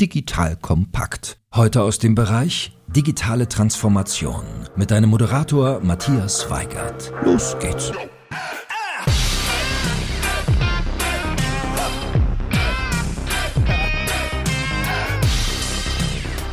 Digital Kompakt. Heute aus dem Bereich digitale Transformation mit deinem Moderator Matthias Weigert. Los geht's.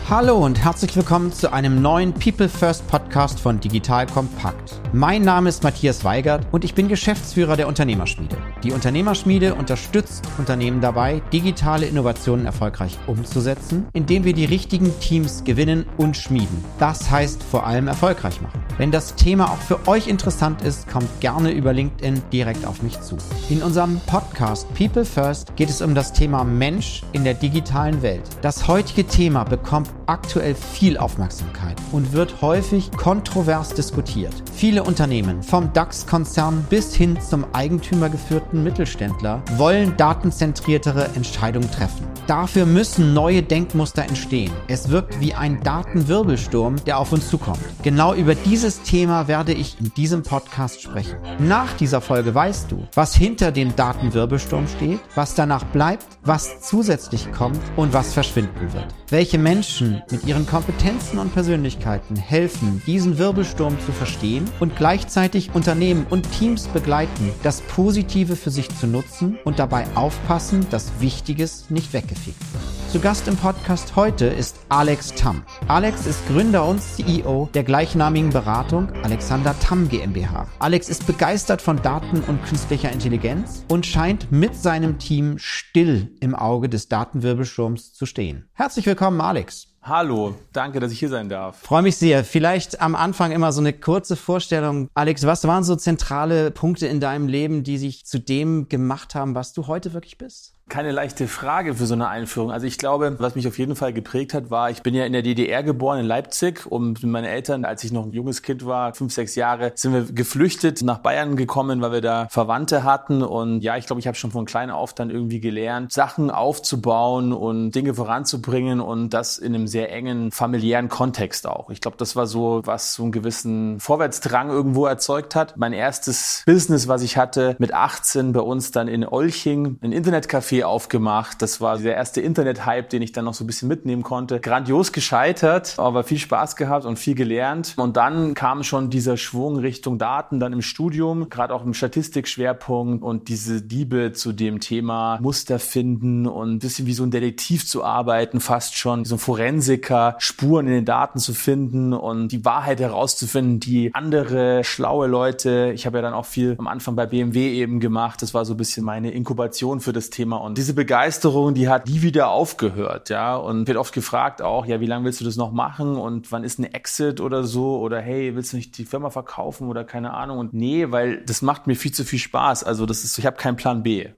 Hallo und herzlich willkommen zu einem neuen People First Podcast von Digital Kompakt. Mein Name ist Matthias Weigert und ich bin Geschäftsführer der Unternehmerschmiede. Die Unternehmerschmiede unterstützt Unternehmen dabei, digitale Innovationen erfolgreich umzusetzen, indem wir die richtigen Teams gewinnen und schmieden. Das heißt vor allem erfolgreich machen. Wenn das Thema auch für euch interessant ist, kommt gerne über LinkedIn direkt auf mich zu. In unserem Podcast People First geht es um das Thema Mensch in der digitalen Welt. Das heutige Thema bekommt aktuell viel Aufmerksamkeit und wird häufig kontrovers diskutiert. Viele Unternehmen, vom DAX-Konzern bis hin zum eigentümergeführten Mittelständler, wollen datenzentriertere Entscheidungen treffen. Dafür müssen neue Denkmuster entstehen. Es wirkt wie ein Datenwirbelsturm, der auf uns zukommt. Genau über dieses Thema werde ich in diesem Podcast sprechen. Nach dieser Folge weißt du, was hinter dem Datenwirbelsturm steht, was danach bleibt, was zusätzlich kommt und was verschwinden wird. Welche Menschen mit ihren Kompetenzen und Persönlichkeiten helfen, diesen Wirbelsturm zu verstehen und gleichzeitig Unternehmen und Teams begleiten, das Positive für sich zu nutzen und dabei aufpassen, dass Wichtiges nicht weggeht gefegt wird. Zu Gast im Podcast heute ist Alex Tamm. Alex ist Gründer und CEO der gleichnamigen Beratung Alexander Tamm GmbH. Alex ist begeistert von Daten und künstlicher Intelligenz und scheint mit seinem Team still im Auge des Datenwirbelsturms zu stehen. Herzlich willkommen, Alex. Hallo, danke, dass ich hier sein darf. Freue mich sehr. Vielleicht am Anfang immer so eine kurze Vorstellung. Alex, was waren so zentrale Punkte in deinem Leben, die sich zu dem gemacht haben, was du heute wirklich bist? Keine leichte Frage für so eine Einführung. Also ich glaube, was mich auf jeden Fall geprägt hat, war, ich bin ja in der DDR geboren, in Leipzig. Und meinen Eltern, als ich noch ein junges Kind war, fünf, sechs Jahre, sind wir geflüchtet nach Bayern gekommen, weil wir da Verwandte hatten. Und ja, ich glaube, ich habe schon von klein auf dann irgendwie gelernt, Sachen aufzubauen und Dinge voranzubringen und das in einem sehr engen familiären Kontext auch. Ich glaube, das war so, was so einen gewissen Vorwärtsdrang irgendwo erzeugt hat. Mein erstes Business, was ich hatte, mit 18 bei uns dann in Olching, ein Internetcafé Café aufgemacht. Das war der erste Internet-Hype, den ich dann noch so ein bisschen mitnehmen konnte. Grandios gescheitert, aber viel Spaß gehabt und viel gelernt. Und dann kam schon dieser Schwung Richtung Daten dann im Studium, gerade auch im Statistikschwerpunkt und diese Diebe zu dem Thema Muster finden und ein bisschen wie so ein Detektiv zu arbeiten, fast schon so ein Forensiker, Spuren in den Daten zu finden und die Wahrheit herauszufinden, die andere schlaue Leute, ich habe ja dann auch viel am Anfang bei BMW eben gemacht, das war so ein bisschen meine Inkubation für das Thema und diese Begeisterung, die hat nie wieder aufgehört, ja. Und wird oft gefragt auch, ja, wie lange willst du das noch machen und wann ist ein Exit oder so? Oder hey, willst du nicht die Firma verkaufen oder keine Ahnung? Und nee, weil das macht mir viel zu viel Spaß. Also das ist, ich habe keinen Plan B.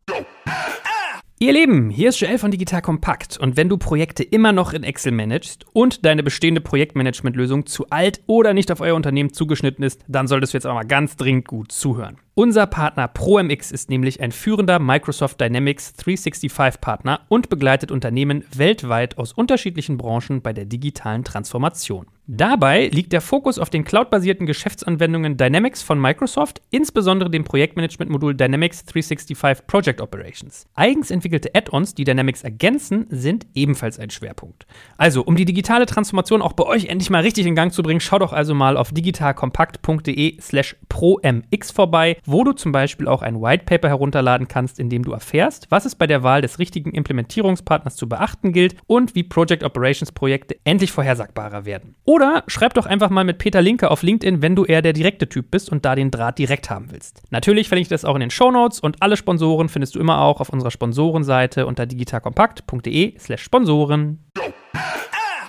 Ihr Lieben, hier ist Joel von Digital Kompakt und wenn du Projekte immer noch in Excel managst und deine bestehende Projektmanagementlösung zu alt oder nicht auf euer Unternehmen zugeschnitten ist, dann solltest du jetzt auch mal ganz dringend gut zuhören. Unser Partner ProMX ist nämlich ein führender Microsoft Dynamics 365 Partner und begleitet Unternehmen weltweit aus unterschiedlichen Branchen bei der digitalen Transformation. Dabei liegt der Fokus auf den cloudbasierten Geschäftsanwendungen Dynamics von Microsoft, insbesondere dem Projektmanagement-Modul Dynamics 365 Project Operations. Eigens entwickelte Add-ons, die Dynamics ergänzen, sind ebenfalls ein Schwerpunkt. Also, um die digitale Transformation auch bei euch endlich mal richtig in Gang zu bringen, schaut doch also mal auf digitalkompakt.de/slash promx vorbei wo du zum Beispiel auch ein White Paper herunterladen kannst, in dem du erfährst, was es bei der Wahl des richtigen Implementierungspartners zu beachten gilt und wie Project Operations Projekte endlich vorhersagbarer werden. Oder schreib doch einfach mal mit Peter Linke auf LinkedIn, wenn du eher der direkte Typ bist und da den Draht direkt haben willst. Natürlich verlinke ich das auch in den Show Notes und alle Sponsoren findest du immer auch auf unserer Sponsorenseite unter digitalkompakt.de/slash Sponsoren.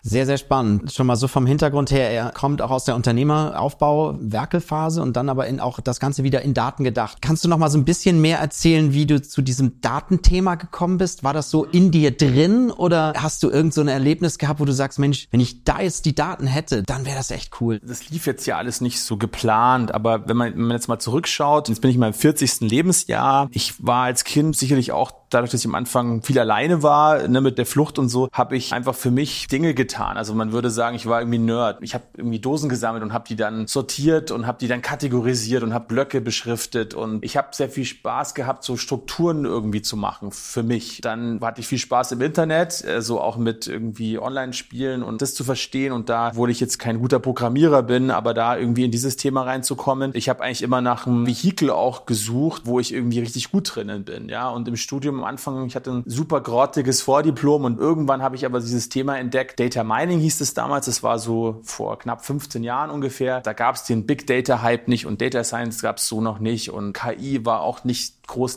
Sehr, sehr spannend. Schon mal so vom Hintergrund her, er kommt auch aus der Unternehmeraufbau, Werkelphase und dann aber in auch das Ganze wieder in Daten gedacht. Kannst du noch mal so ein bisschen mehr erzählen, wie du zu diesem Datenthema gekommen bist? War das so in dir drin oder hast du irgend so ein Erlebnis gehabt, wo du sagst, Mensch, wenn ich da jetzt die Daten hätte, dann wäre das echt cool? Das lief jetzt ja alles nicht so geplant, aber wenn man, wenn man jetzt mal zurückschaut, jetzt bin ich in meinem 40. Lebensjahr. Ich war als Kind sicherlich auch dadurch, dass ich am Anfang viel alleine war, ne, mit der Flucht und so, habe ich einfach für mich Dinge getan. Also man würde sagen, ich war irgendwie Nerd. Ich habe irgendwie Dosen gesammelt und habe die dann sortiert und habe die dann kategorisiert und habe Blöcke beschriftet und ich habe sehr viel Spaß gehabt, so Strukturen irgendwie zu machen für mich. Dann hatte ich viel Spaß im Internet, so also auch mit irgendwie Online-Spielen und das zu verstehen und da, wo ich jetzt kein guter Programmierer bin, aber da irgendwie in dieses Thema reinzukommen. Ich habe eigentlich immer nach einem Vehikel auch gesucht, wo ich irgendwie richtig gut drinnen bin, ja. Und im Studium am Anfang, ich hatte ein super grottiges Vordiplom und irgendwann habe ich aber dieses Thema entdeckt. Data Mining hieß es damals. Das war so vor knapp 15 Jahren ungefähr. Da gab es den Big Data Hype nicht und Data Science gab es so noch nicht und KI war auch nicht groß.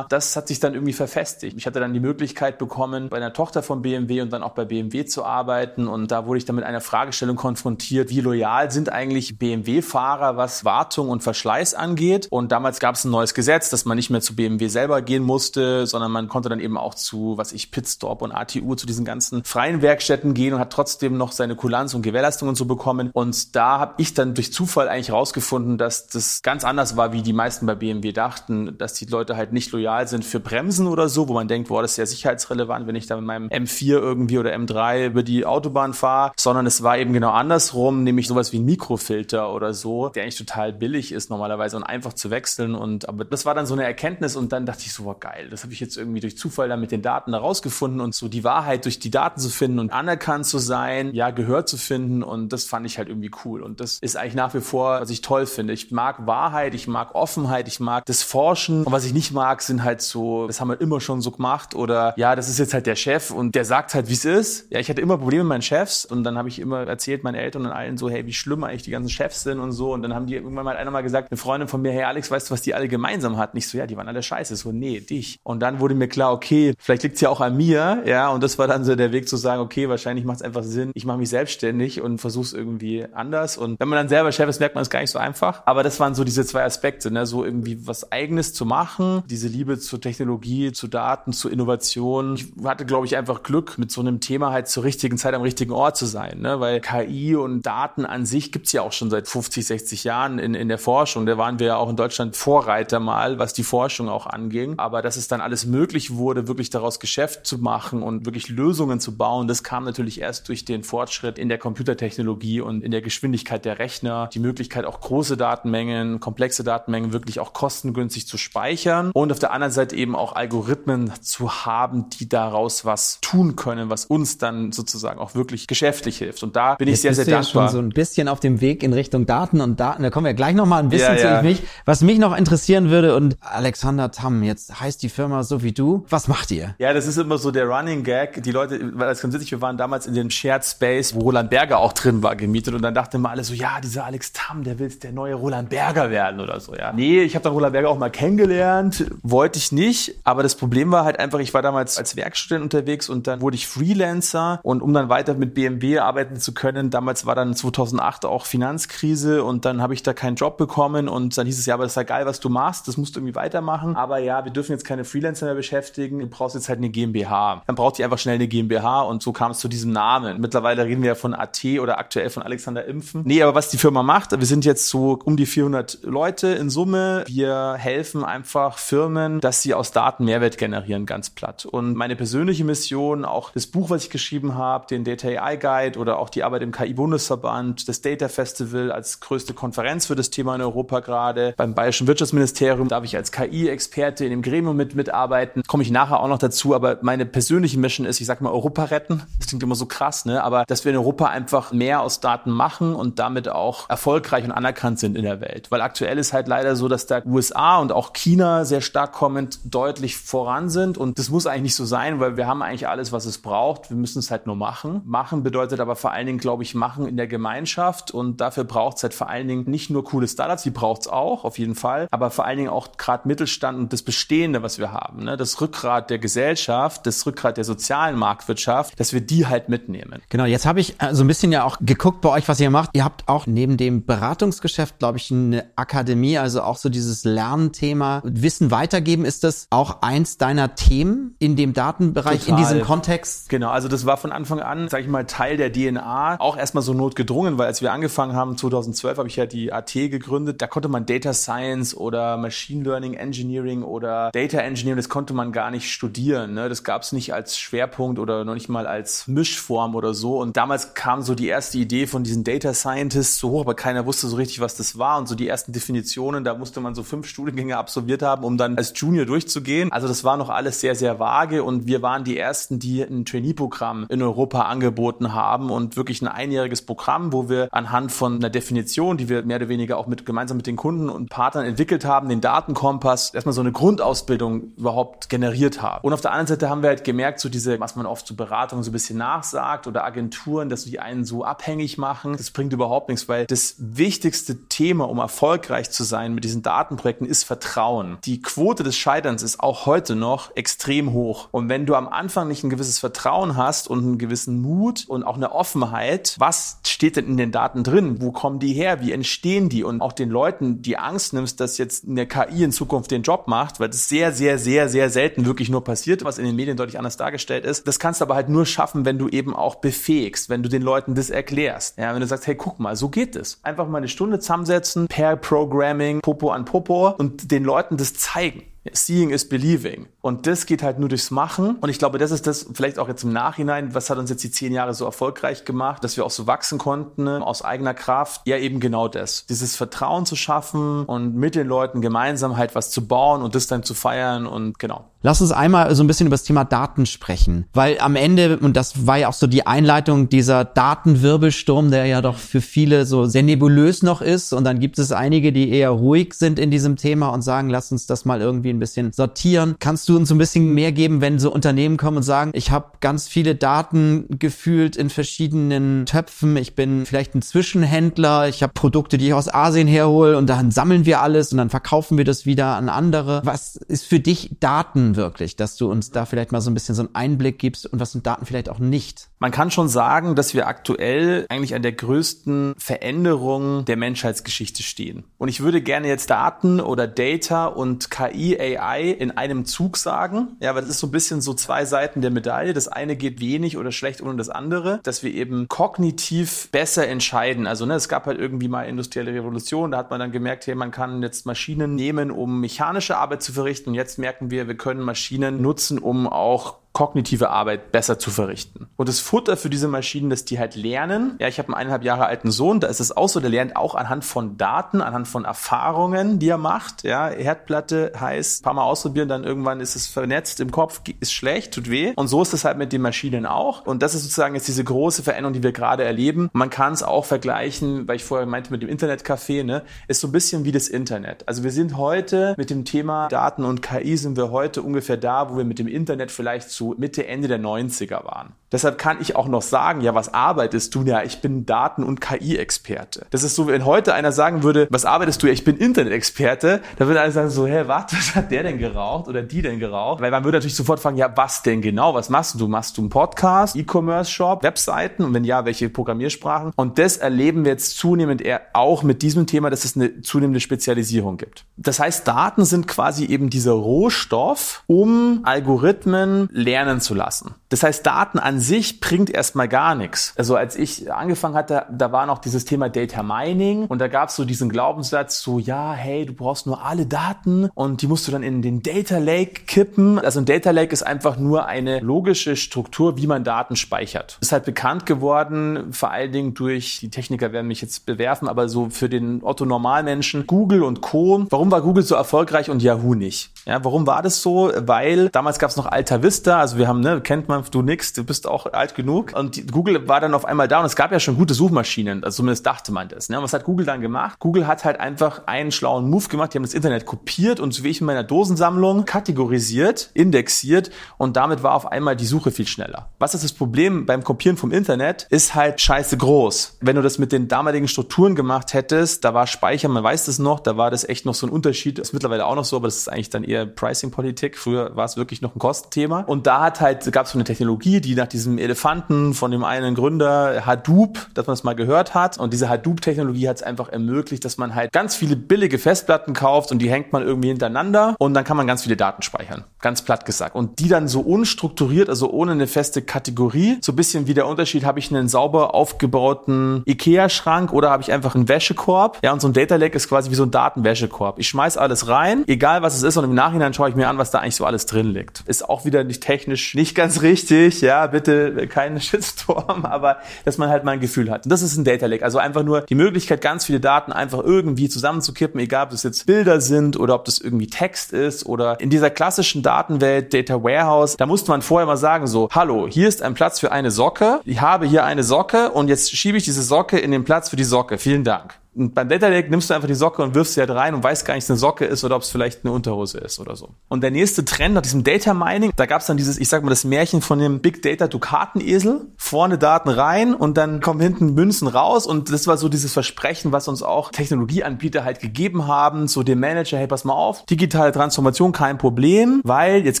Das hat sich dann irgendwie verfestigt. Ich hatte dann die Möglichkeit bekommen, bei einer Tochter von BMW und dann auch bei BMW zu arbeiten. Und da wurde ich dann mit einer Fragestellung konfrontiert, wie loyal sind eigentlich BMW-Fahrer, was Wartung und Verschleiß angeht. Und damals gab es ein neues Gesetz, dass man nicht mehr zu BMW selber gehen musste, sondern man konnte dann eben auch zu, was ich, Pitstop und ATU, zu diesen ganzen freien Werkstätten gehen und hat trotzdem noch seine Kulanz und Gewährleistungen so bekommen. Und da habe ich dann durch Zufall eigentlich rausgefunden, dass das ganz anders war, wie die meisten bei BMW dachten, dass die Leute halt nicht loyal sind für Bremsen oder so, wo man denkt, boah, das ist ja sicherheitsrelevant, wenn ich da mit meinem M4 irgendwie oder M3 über die Autobahn fahre, sondern es war eben genau andersrum, nämlich sowas wie ein Mikrofilter oder so, der eigentlich total billig ist normalerweise und einfach zu wechseln und aber das war dann so eine Erkenntnis und dann dachte ich so, boah, geil, das habe ich jetzt irgendwie durch Zufall dann mit den Daten herausgefunden und so die Wahrheit durch die Daten zu finden und anerkannt zu sein, ja, gehört zu finden und das fand ich halt irgendwie cool und das ist eigentlich nach wie vor, was ich toll finde. Ich mag Wahrheit, ich mag Offenheit, ich mag das Forschen und was ich nicht mag, sind halt so, das haben wir immer schon so gemacht oder ja, das ist jetzt halt der Chef und der sagt halt, wie es ist. Ja, ich hatte immer Probleme mit meinen Chefs und dann habe ich immer erzählt meinen Eltern und allen so, hey, wie schlimm eigentlich die ganzen Chefs sind und so und dann haben die irgendwann mal einer mal gesagt, eine Freundin von mir, hey Alex, weißt du, was die alle gemeinsam hatten? Ich so, ja, die waren alle scheiße. So, nee, dich. Und dann wurde mir klar, okay, vielleicht liegt es ja auch an mir, ja, und das war dann so der Weg zu sagen, okay, wahrscheinlich macht es einfach Sinn, ich mache mich selbstständig und versuche es irgendwie anders und wenn man dann selber Chef ist, merkt man es gar nicht so einfach, aber das waren so diese zwei Aspekte, ne, so irgendwie was eigenes zu machen machen, diese Liebe zur Technologie, zu Daten, zu Innovation. Ich hatte, glaube ich, einfach Glück, mit so einem Thema halt zur richtigen Zeit am richtigen Ort zu sein, ne? weil KI und Daten an sich gibt's ja auch schon seit 50, 60 Jahren in, in der Forschung. Da waren wir ja auch in Deutschland Vorreiter mal, was die Forschung auch anging. Aber dass es dann alles möglich wurde, wirklich daraus Geschäft zu machen und wirklich Lösungen zu bauen, das kam natürlich erst durch den Fortschritt in der Computertechnologie und in der Geschwindigkeit der Rechner, die Möglichkeit auch große Datenmengen, komplexe Datenmengen wirklich auch kostengünstig zu speichern steuern und auf der anderen Seite eben auch Algorithmen zu haben, die daraus was tun können, was uns dann sozusagen auch wirklich geschäftlich hilft. Und da bin Jetzt ich sehr, sehr dankbar. Ja schon so ein bisschen auf dem Weg in Richtung Daten und Daten. Da kommen wir gleich noch mal ein bisschen ja, zu ja. mich. Was mich noch interessieren würde und Alexander Tamm, jetzt heißt die Firma so wie du. Was macht ihr? Ja, das ist immer so der Running Gag. Die Leute, weil das ganz witzig, wir waren damals in dem Shared Space, wo Roland Berger auch drin war, gemietet und dann dachte man alle so, ja, dieser Alex Tamm, der will der neue Roland Berger werden oder so, ja. Nee, ich habe dann Roland Berger auch mal kennengelernt gelernt, wollte ich nicht. Aber das Problem war halt einfach, ich war damals als Werkstudent unterwegs und dann wurde ich Freelancer und um dann weiter mit BMW arbeiten zu können, damals war dann 2008 auch Finanzkrise und dann habe ich da keinen Job bekommen und dann hieß es ja, aber das ist ja geil, was du machst, das musst du irgendwie weitermachen. Aber ja, wir dürfen jetzt keine Freelancer mehr beschäftigen, du brauchst jetzt halt eine GmbH. Dann braucht ihr einfach schnell eine GmbH und so kam es zu diesem Namen. Mittlerweile reden wir ja von AT oder aktuell von Alexander Impfen. Nee, aber was die Firma macht, wir sind jetzt so um die 400 Leute in Summe. Wir helfen einfach einfach Firmen, dass sie aus Daten Mehrwert generieren, ganz platt. Und meine persönliche Mission, auch das Buch, was ich geschrieben habe, den Data AI Guide oder auch die Arbeit im KI-Bundesverband, das Data Festival als größte Konferenz für das Thema in Europa gerade. Beim Bayerischen Wirtschaftsministerium darf ich als KI-Experte in dem Gremium mit mitarbeiten. Komme ich nachher auch noch dazu, aber meine persönliche Mission ist, ich sag mal, Europa retten. Das klingt immer so krass, ne? Aber dass wir in Europa einfach mehr aus Daten machen und damit auch erfolgreich und anerkannt sind in der Welt. Weil aktuell ist halt leider so, dass da USA und auch China sehr stark kommend deutlich voran sind. Und das muss eigentlich nicht so sein, weil wir haben eigentlich alles, was es braucht. Wir müssen es halt nur machen. Machen bedeutet aber vor allen Dingen, glaube ich, machen in der Gemeinschaft. Und dafür braucht es halt vor allen Dingen nicht nur coole Startups, die braucht es auch, auf jeden Fall, aber vor allen Dingen auch gerade Mittelstand und das Bestehende, was wir haben. Ne? Das Rückgrat der Gesellschaft, das Rückgrat der sozialen Marktwirtschaft, dass wir die halt mitnehmen. Genau, jetzt habe ich äh, so ein bisschen ja auch geguckt bei euch, was ihr macht. Ihr habt auch neben dem Beratungsgeschäft, glaube ich, eine Akademie, also auch so dieses Lernthema Wissen weitergeben. Ist das auch eins deiner Themen in dem Datenbereich, Total. in diesem Kontext? Genau, also das war von Anfang an, sage ich mal, Teil der DNA. Auch erstmal so notgedrungen, weil als wir angefangen haben, 2012 habe ich ja die AT gegründet, da konnte man Data Science oder Machine Learning Engineering oder Data Engineering, das konnte man gar nicht studieren. Ne? Das gab es nicht als Schwerpunkt oder noch nicht mal als Mischform oder so. Und damals kam so die erste Idee von diesen Data Scientists so hoch, aber keiner wusste so richtig, was das war. Und so die ersten Definitionen, da musste man so fünf Studiengänge absolviert haben, um dann als Junior durchzugehen. Also das war noch alles sehr, sehr vage und wir waren die ersten, die ein Trainee-Programm in Europa angeboten haben und wirklich ein einjähriges Programm, wo wir anhand von einer Definition, die wir mehr oder weniger auch mit gemeinsam mit den Kunden und Partnern entwickelt haben, den Datenkompass, erstmal so eine Grundausbildung überhaupt generiert haben. Und auf der anderen Seite haben wir halt gemerkt, so diese, was man oft zu so Beratungen so ein bisschen nachsagt oder Agenturen, dass die einen so abhängig machen, das bringt überhaupt nichts, weil das wichtigste Thema, um erfolgreich zu sein mit diesen Datenprojekten, ist Vertrauen. Die Quote des Scheiterns ist auch heute noch extrem hoch. Und wenn du am Anfang nicht ein gewisses Vertrauen hast und einen gewissen Mut und auch eine Offenheit, was steht denn in den Daten drin? Wo kommen die her? Wie entstehen die? Und auch den Leuten die Angst nimmst, dass jetzt eine KI in Zukunft den Job macht, weil das sehr, sehr, sehr, sehr selten wirklich nur passiert, was in den Medien deutlich anders dargestellt ist. Das kannst du aber halt nur schaffen, wenn du eben auch befähigst, wenn du den Leuten das erklärst. Ja, wenn du sagst, hey, guck mal, so geht es. Einfach mal eine Stunde zusammensetzen, per Programming, Popo an Popo und den Leuten das zeigen. Seeing is believing. Und das geht halt nur durchs Machen. Und ich glaube, das ist das vielleicht auch jetzt im Nachhinein, was hat uns jetzt die zehn Jahre so erfolgreich gemacht, dass wir auch so wachsen konnten ne, aus eigener Kraft. Ja, eben genau das. Dieses Vertrauen zu schaffen und mit den Leuten gemeinsam halt was zu bauen und das dann zu feiern und genau. Lass uns einmal so ein bisschen über das Thema Daten sprechen, weil am Ende, und das war ja auch so die Einleitung, dieser Datenwirbelsturm, der ja doch für viele so sehr nebulös noch ist, und dann gibt es einige, die eher ruhig sind in diesem Thema und sagen, lass uns das mal irgendwie ein bisschen sortieren. Kannst du uns ein bisschen mehr geben, wenn so Unternehmen kommen und sagen, ich habe ganz viele Daten gefühlt in verschiedenen Töpfen, ich bin vielleicht ein Zwischenhändler, ich habe Produkte, die ich aus Asien herhole und dann sammeln wir alles und dann verkaufen wir das wieder an andere. Was ist für dich Daten wirklich, dass du uns da vielleicht mal so ein bisschen so einen Einblick gibst und was sind Daten vielleicht auch nicht? Man kann schon sagen, dass wir aktuell eigentlich an der größten Veränderung der Menschheitsgeschichte stehen. Und ich würde gerne jetzt Daten oder Data und KI, AI in einem Zug sagen. Ja, weil das ist so ein bisschen so zwei Seiten der Medaille. Das eine geht wenig oder schlecht ohne das andere, dass wir eben kognitiv besser entscheiden. Also ne, es gab halt irgendwie mal industrielle Revolution, da hat man dann gemerkt, hey, man kann jetzt Maschinen nehmen, um mechanische Arbeit zu verrichten. Und jetzt merken wir, wir können Maschinen nutzen, um auch kognitive Arbeit besser zu verrichten. Und das Futter für diese Maschinen, dass die halt lernen. Ja, ich habe einen eineinhalb Jahre alten Sohn, da ist es auch so, der lernt auch anhand von Daten, anhand von Erfahrungen, die er macht. Ja, Herdplatte heißt, paar Mal ausprobieren, dann irgendwann ist es vernetzt im Kopf, ist schlecht, tut weh. Und so ist es halt mit den Maschinen auch. Und das ist sozusagen jetzt diese große Veränderung, die wir gerade erleben. Man kann es auch vergleichen, weil ich vorher meinte mit dem Internetcafé, ne, ist so ein bisschen wie das Internet. Also wir sind heute mit dem Thema Daten und KI sind wir heute ungefähr da, wo wir mit dem Internet vielleicht zu Mitte, Ende der 90er waren. Deshalb kann ich auch noch sagen, ja, was arbeitest du? Ja, ich bin Daten- und KI-Experte. Das ist so, wenn heute einer sagen würde, was arbeitest du? Ja, ich bin Internet-Experte, da würde einer sagen so, hä, warte, was hat der denn geraucht oder die denn geraucht? Weil man würde natürlich sofort fragen, ja, was denn genau? Was machst du? Machst du einen Podcast, E-Commerce-Shop, Webseiten und wenn ja, welche Programmiersprachen? Und das erleben wir jetzt zunehmend eher auch mit diesem Thema, dass es eine zunehmende Spezialisierung gibt. Das heißt, Daten sind quasi eben dieser Rohstoff, um Algorithmen lernen zu lassen. Das heißt, Daten an sich bringt erstmal gar nichts. Also als ich angefangen hatte, da war noch dieses Thema Data Mining und da gab es so diesen Glaubenssatz so, ja, hey, du brauchst nur alle Daten und die musst du dann in den Data Lake kippen. Also ein Data Lake ist einfach nur eine logische Struktur, wie man Daten speichert. ist halt bekannt geworden, vor allen Dingen durch, die Techniker werden mich jetzt bewerfen, aber so für den Otto Normalmenschen, Google und Co. Warum war Google so erfolgreich und Yahoo nicht? Ja, warum war das so? Weil damals gab es noch Alta Vista, also wir haben, ne, kennt man, du nix, du bist auch alt genug. Und Google war dann auf einmal da und es gab ja schon gute Suchmaschinen, also zumindest dachte man das. Ne? Und was hat Google dann gemacht? Google hat halt einfach einen schlauen Move gemacht, die haben das Internet kopiert und so wie ich in meiner Dosensammlung kategorisiert, indexiert und damit war auf einmal die Suche viel schneller. Was ist das Problem beim Kopieren vom Internet? Ist halt scheiße groß. Wenn du das mit den damaligen Strukturen gemacht hättest, da war Speicher, man weiß das noch, da war das echt noch so ein Unterschied, ist mittlerweile auch noch so, aber das ist eigentlich dann eher eher Pricing-Politik. Früher war es wirklich noch ein Kostenthema. Und da hat halt, gab es so eine Technologie, die nach diesem Elefanten von dem einen Gründer Hadoop, dass man es mal gehört hat. Und diese Hadoop-Technologie hat es einfach ermöglicht, dass man halt ganz viele billige Festplatten kauft und die hängt man irgendwie hintereinander und dann kann man ganz viele Daten speichern. Ganz platt gesagt. Und die dann so unstrukturiert, also ohne eine feste Kategorie, so ein bisschen wie der Unterschied, habe ich einen sauber aufgebauten Ikea-Schrank oder habe ich einfach einen Wäschekorb. Ja, und so ein Data Lake ist quasi wie so ein Datenwäschekorb. Ich schmeiß alles rein, egal was es ist, und im Nachhinein schaue ich mir an, was da eigentlich so alles drin liegt. Ist auch wieder nicht technisch nicht ganz richtig, ja, bitte keinen Shitstorm, aber dass man halt mal ein Gefühl hat. Und das ist ein Data Lake. Also einfach nur die Möglichkeit, ganz viele Daten einfach irgendwie zusammenzukippen, egal ob das jetzt Bilder sind oder ob das irgendwie Text ist oder in dieser klassischen Datenwelt, Data Warehouse, da musste man vorher mal sagen so, hallo, hier ist ein Platz für eine Socke, ich habe hier eine Socke und jetzt schiebe ich diese Socke in den Platz für die Socke. Vielen Dank. Und beim Data Lake nimmst du einfach die Socke und wirfst sie halt rein und weißt gar nicht, ob es eine Socke ist oder ob es vielleicht eine Unterhose ist oder so. Und der nächste Trend nach diesem Data Mining, da gab es dann dieses, ich sag mal, das Märchen von dem Big Data Dukatenesel. Vorne Daten rein und dann kommen hinten Münzen raus. Und das war so dieses Versprechen, was uns auch Technologieanbieter halt gegeben haben, so dem Manager, hey, pass mal auf, digitale Transformation kein Problem, weil jetzt